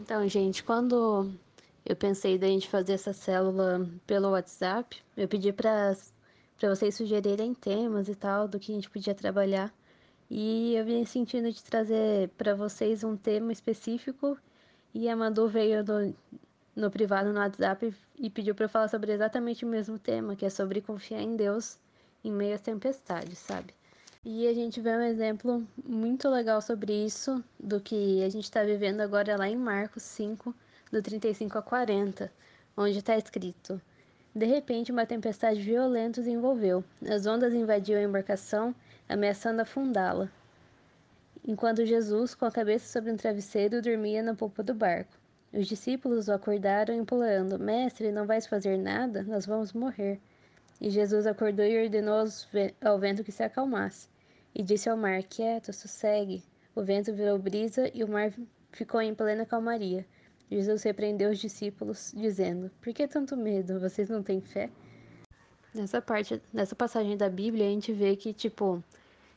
Então, gente, quando eu pensei da gente fazer essa célula pelo WhatsApp, eu pedi para vocês sugerirem temas e tal do que a gente podia trabalhar. E eu vim sentindo de trazer para vocês um tema específico e a Manu veio no, no privado no WhatsApp e pediu para eu falar sobre exatamente o mesmo tema, que é sobre confiar em Deus em meio às tempestades, sabe? E a gente vê um exemplo muito legal sobre isso, do que a gente está vivendo agora lá em Marcos 5, do 35 a 40, onde está escrito: De repente, uma tempestade violenta os envolveu. As ondas invadiam a embarcação, ameaçando afundá-la. Enquanto Jesus, com a cabeça sobre um travesseiro, dormia na polpa do barco. Os discípulos o acordaram, implorando: Mestre, não vais fazer nada? Nós vamos morrer. E Jesus acordou e ordenou ao vento que se acalmasse. E disse ao mar: Quieto, sossegue. O vento virou brisa e o mar ficou em plena calmaria. Jesus repreendeu os discípulos, dizendo: Por que tanto medo? Vocês não têm fé? Nessa parte, nessa passagem da Bíblia, a gente vê que, tipo,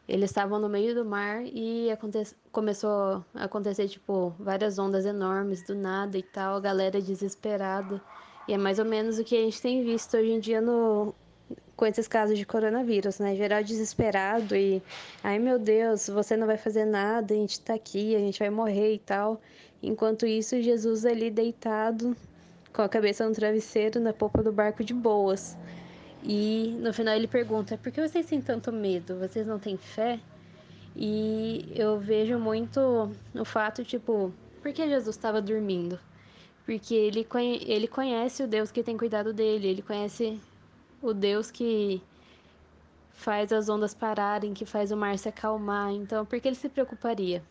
eles estavam no meio do mar e aconte começou a acontecer, tipo, várias ondas enormes do nada e tal, a galera desesperada. E é mais ou menos o que a gente tem visto hoje em dia no, com esses casos de coronavírus, né? Geral desesperado e, ai meu Deus, você não vai fazer nada, a gente tá aqui, a gente vai morrer e tal. Enquanto isso, Jesus ali deitado, com a cabeça no travesseiro, na polpa do barco de boas. E no final ele pergunta: por que vocês têm tanto medo? Vocês não têm fé? E eu vejo muito o fato, tipo, por que Jesus estava dormindo? Porque ele, ele conhece o Deus que tem cuidado dele, ele conhece o Deus que faz as ondas pararem, que faz o mar se acalmar. Então, por que ele se preocuparia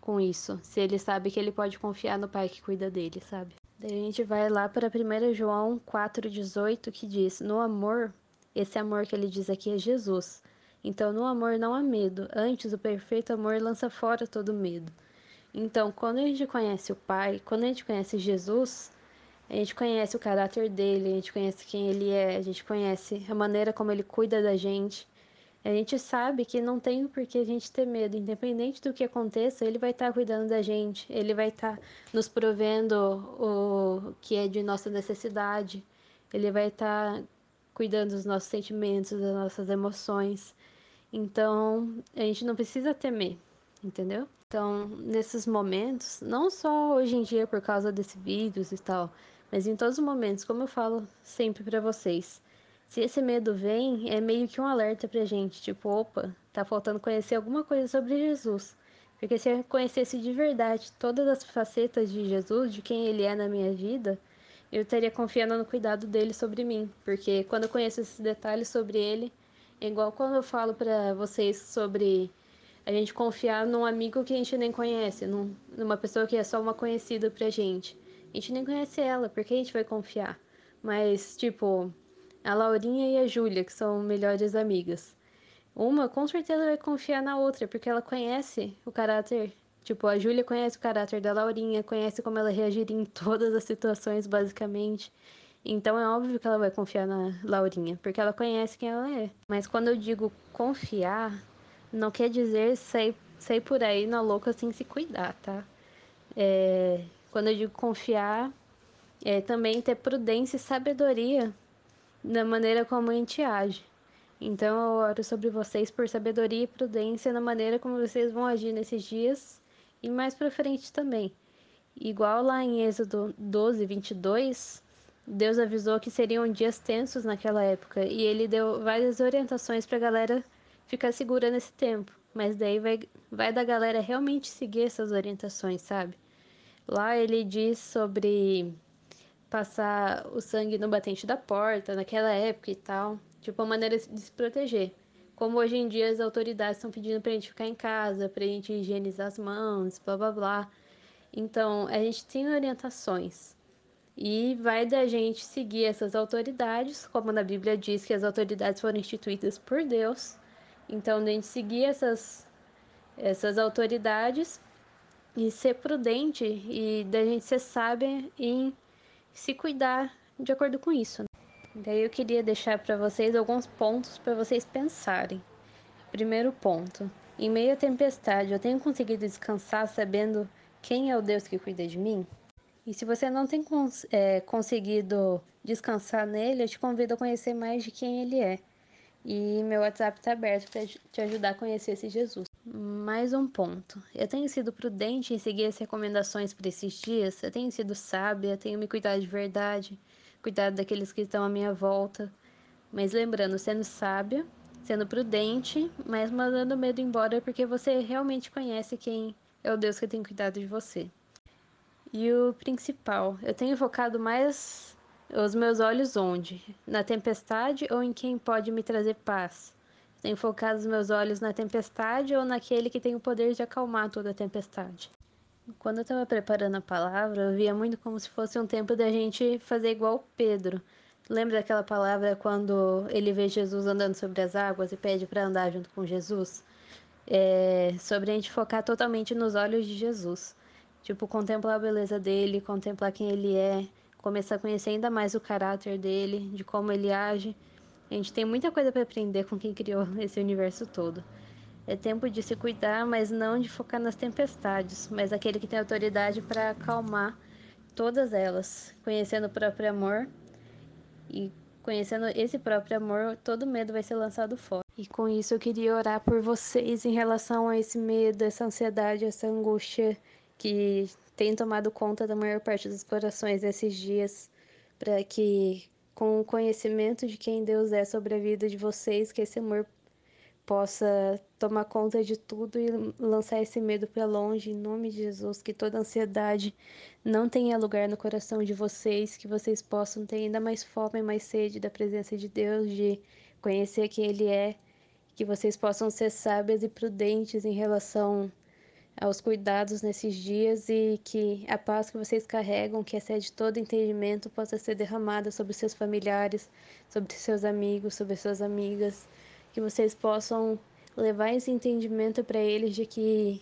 com isso, se ele sabe que ele pode confiar no Pai que cuida dele, sabe? Daí a gente vai lá para 1 João 4,18 que diz: No amor, esse amor que ele diz aqui é Jesus. Então, no amor não há medo, antes o perfeito amor lança fora todo medo. Então, quando a gente conhece o Pai, quando a gente conhece Jesus, a gente conhece o caráter dele, a gente conhece quem ele é, a gente conhece a maneira como ele cuida da gente. A gente sabe que não tem por que a gente ter medo, independente do que aconteça, ele vai estar cuidando da gente, ele vai estar nos provendo o que é de nossa necessidade, ele vai estar cuidando dos nossos sentimentos, das nossas emoções. Então, a gente não precisa temer, entendeu? Então, nesses momentos, não só hoje em dia por causa desse vírus e tal, mas em todos os momentos, como eu falo sempre para vocês, se esse medo vem, é meio que um alerta pra gente, tipo, opa, tá faltando conhecer alguma coisa sobre Jesus. Porque se eu conhecesse de verdade todas as facetas de Jesus, de quem ele é na minha vida, eu estaria confiando no cuidado dele sobre mim. Porque quando eu conheço esses detalhes sobre ele, é igual quando eu falo para vocês sobre a gente confiar num amigo que a gente nem conhece, num, numa pessoa que é só uma conhecida pra gente. A gente nem conhece ela, por que a gente vai confiar? Mas, tipo, a Laurinha e a Júlia, que são melhores amigas. Uma com certeza vai confiar na outra, porque ela conhece o caráter. Tipo, a Júlia conhece o caráter da Laurinha, conhece como ela reagiria em todas as situações, basicamente. Então é óbvio que ela vai confiar na Laurinha, porque ela conhece quem ela é. Mas quando eu digo confiar, não quer dizer sair, sair por aí na louca sem se cuidar, tá? É, quando eu digo confiar, é também ter prudência e sabedoria na maneira como a gente age. Então eu oro sobre vocês por sabedoria e prudência na maneira como vocês vão agir nesses dias e mais para frente também. Igual lá em Êxodo 12, 22, Deus avisou que seriam dias tensos naquela época e ele deu várias orientações para a galera ficar segura nesse tempo. Mas daí vai, vai da galera realmente seguir essas orientações, sabe? Lá ele diz sobre passar o sangue no batente da porta naquela época e tal, tipo uma maneira de se proteger. Como hoje em dia as autoridades estão pedindo pra gente ficar em casa, pra gente higienizar as mãos, blá blá blá. Então, a gente tem orientações. E vai da gente seguir essas autoridades, como na Bíblia diz que as autoridades foram instituídas por Deus. Então, a gente seguir essas, essas autoridades e ser prudente e da gente ser sábia em se cuidar de acordo com isso. Né? Daí eu queria deixar para vocês alguns pontos para vocês pensarem. Primeiro ponto: em meio à tempestade, eu tenho conseguido descansar sabendo quem é o Deus que cuida de mim? E se você não tem cons é, conseguido descansar nele, eu te convido a conhecer mais de quem ele é. E meu WhatsApp está aberto para te ajudar a conhecer esse Jesus. Mais um ponto. Eu tenho sido prudente em seguir as recomendações para esses dias. Eu tenho sido sábia, tenho me cuidado de verdade, cuidado daqueles que estão à minha volta. Mas lembrando, sendo sábia, sendo prudente, mas mandando medo embora porque você realmente conhece quem é o Deus que tem cuidado de você. E o principal, eu tenho focado mais os meus olhos onde? Na tempestade ou em quem pode me trazer paz? Tenho focado os meus olhos na tempestade ou naquele que tem o poder de acalmar toda a tempestade? Quando eu estava preparando a palavra, eu via muito como se fosse um tempo da gente fazer igual Pedro. Lembra daquela palavra quando ele vê Jesus andando sobre as águas e pede para andar junto com Jesus? É sobre a gente focar totalmente nos olhos de Jesus. Tipo, contemplar a beleza dele, contemplar quem ele é, começar a conhecer ainda mais o caráter dele, de como ele age. A gente tem muita coisa para aprender com quem criou esse universo todo. É tempo de se cuidar, mas não de focar nas tempestades, mas aquele que tem autoridade para acalmar todas elas, conhecendo o próprio amor e conhecendo esse próprio amor, todo medo vai ser lançado fora. E com isso eu queria orar por vocês em relação a esse medo, essa ansiedade, essa angústia que tem tomado conta da maior parte dos corações esses dias, para que com o conhecimento de quem Deus é sobre a vida de vocês, que esse amor possa tomar conta de tudo e lançar esse medo para longe, em nome de Jesus, que toda ansiedade não tenha lugar no coração de vocês, que vocês possam ter ainda mais fome e mais sede da presença de Deus, de conhecer quem Ele é, que vocês possam ser sábias e prudentes em relação aos cuidados nesses dias e que a paz que vocês carregam, que excede todo entendimento, possa ser derramada sobre seus familiares, sobre seus amigos, sobre suas amigas que vocês possam levar esse entendimento para eles de que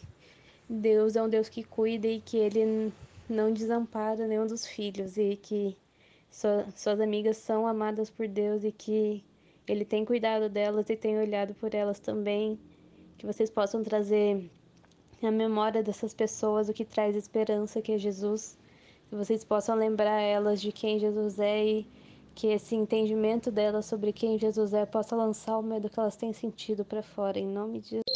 Deus é um Deus que cuida e que Ele não desampara nenhum dos filhos e que suas amigas são amadas por Deus e que Ele tem cuidado delas e tem olhado por elas também. Que vocês possam trazer a memória dessas pessoas o que traz esperança, que é Jesus. Que vocês possam lembrar elas de quem Jesus é e que esse entendimento delas sobre quem Jesus é possa lançar o medo que elas têm sentido para fora, em nome de Jesus.